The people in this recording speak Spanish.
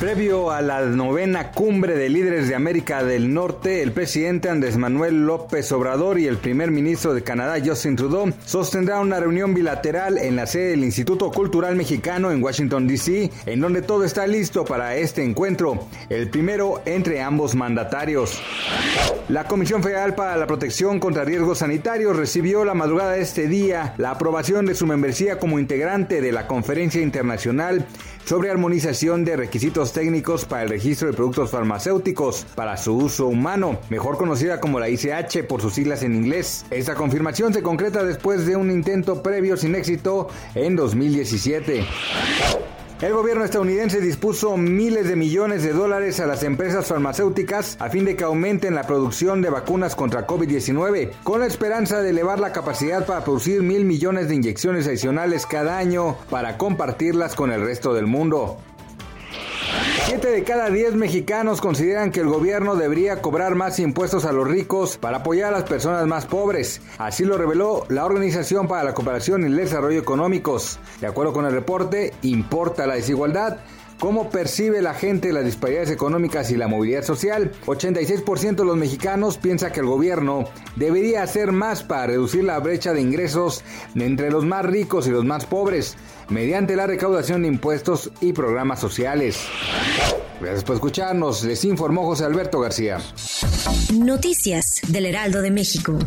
Previo a la novena cumbre de líderes de América del Norte, el presidente Andrés Manuel López Obrador y el primer ministro de Canadá, Justin Trudeau, sostendrán una reunión bilateral en la sede del Instituto Cultural Mexicano en Washington, D.C., en donde todo está listo para este encuentro, el primero entre ambos mandatarios. La Comisión Federal para la Protección contra Riesgos Sanitarios recibió la madrugada de este día la aprobación de su membresía como integrante de la Conferencia Internacional sobre Armonización de Técnicos para el Registro de Productos Farmacéuticos para su uso humano, mejor conocida como la ICH por sus siglas en inglés. Esta confirmación se concreta después de un intento previo sin éxito en 2017. El gobierno estadounidense dispuso miles de millones de dólares a las empresas farmacéuticas a fin de que aumenten la producción de vacunas contra COVID-19, con la esperanza de elevar la capacidad para producir mil millones de inyecciones adicionales cada año para compartirlas con el resto del mundo. Siete de cada diez mexicanos consideran que el gobierno debería cobrar más impuestos a los ricos para apoyar a las personas más pobres. Así lo reveló la Organización para la Cooperación y el Desarrollo Económicos. De acuerdo con el reporte, importa la desigualdad. ¿Cómo percibe la gente las disparidades económicas y la movilidad social? 86% de los mexicanos piensa que el gobierno debería hacer más para reducir la brecha de ingresos entre los más ricos y los más pobres, mediante la recaudación de impuestos y programas sociales. Gracias por escucharnos, les informó José Alberto García. Noticias del Heraldo de México.